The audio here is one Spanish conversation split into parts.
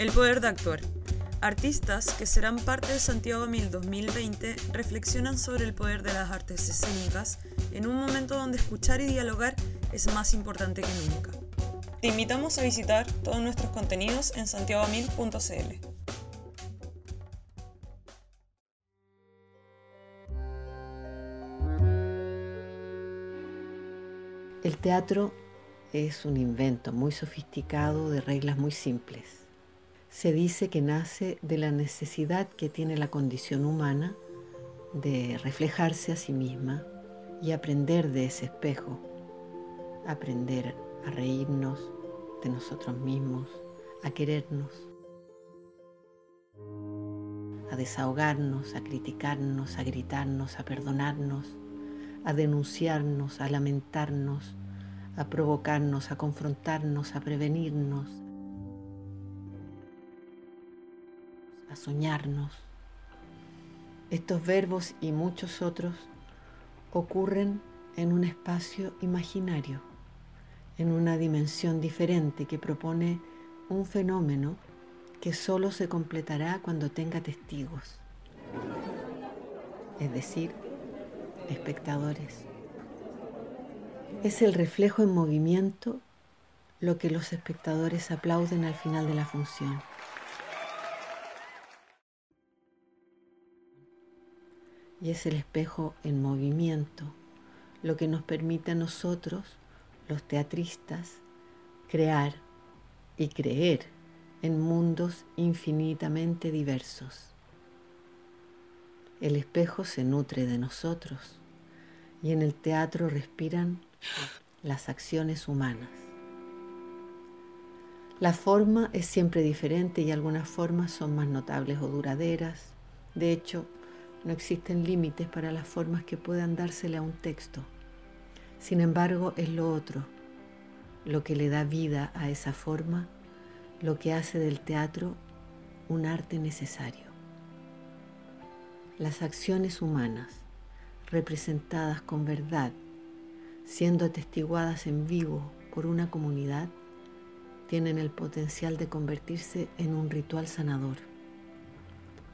El poder de actuar. Artistas que serán parte de Santiago Mil 2020 reflexionan sobre el poder de las artes escénicas en un momento donde escuchar y dialogar es más importante que nunca. Te invitamos a visitar todos nuestros contenidos en santiagomil.cl. El teatro es un invento muy sofisticado de reglas muy simples. Se dice que nace de la necesidad que tiene la condición humana de reflejarse a sí misma y aprender de ese espejo, aprender a reírnos de nosotros mismos, a querernos, a desahogarnos, a criticarnos, a gritarnos, a perdonarnos, a denunciarnos, a lamentarnos, a provocarnos, a confrontarnos, a prevenirnos, a soñarnos. Estos verbos y muchos otros ocurren en un espacio imaginario, en una dimensión diferente que propone un fenómeno que solo se completará cuando tenga testigos, es decir, espectadores. Es el reflejo en movimiento lo que los espectadores aplauden al final de la función. Y es el espejo en movimiento lo que nos permite a nosotros, los teatristas, crear y creer en mundos infinitamente diversos. El espejo se nutre de nosotros y en el teatro respiran las acciones humanas. La forma es siempre diferente y algunas formas son más notables o duraderas. De hecho, no existen límites para las formas que puedan dársele a un texto. Sin embargo, es lo otro, lo que le da vida a esa forma, lo que hace del teatro un arte necesario. Las acciones humanas, representadas con verdad, siendo atestiguadas en vivo por una comunidad, tienen el potencial de convertirse en un ritual sanador.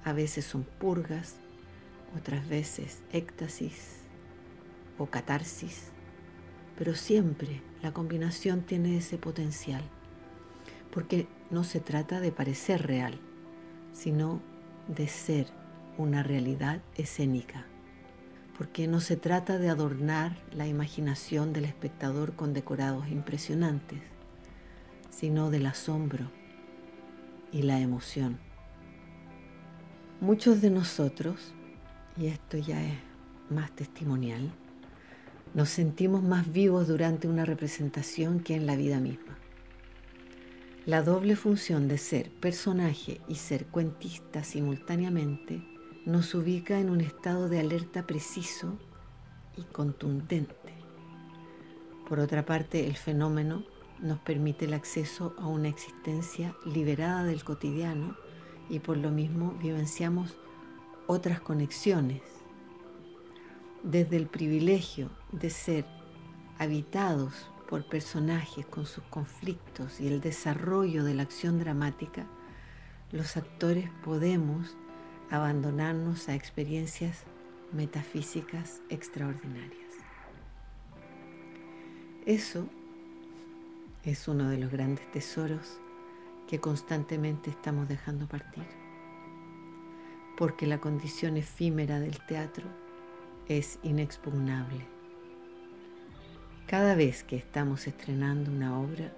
A veces son purgas, otras veces éxtasis o catarsis, pero siempre la combinación tiene ese potencial, porque no se trata de parecer real, sino de ser una realidad escénica, porque no se trata de adornar la imaginación del espectador con decorados impresionantes, sino del asombro y la emoción. Muchos de nosotros y esto ya es más testimonial, nos sentimos más vivos durante una representación que en la vida misma. La doble función de ser personaje y ser cuentista simultáneamente nos ubica en un estado de alerta preciso y contundente. Por otra parte, el fenómeno nos permite el acceso a una existencia liberada del cotidiano y por lo mismo vivenciamos otras conexiones, desde el privilegio de ser habitados por personajes con sus conflictos y el desarrollo de la acción dramática, los actores podemos abandonarnos a experiencias metafísicas extraordinarias. Eso es uno de los grandes tesoros que constantemente estamos dejando partir porque la condición efímera del teatro es inexpugnable. Cada vez que estamos estrenando una obra,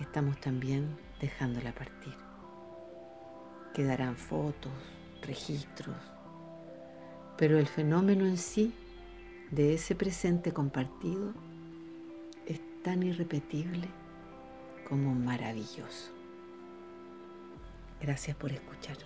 estamos también dejándola partir. Quedarán fotos, registros, pero el fenómeno en sí de ese presente compartido es tan irrepetible como maravilloso. Gracias por escuchar.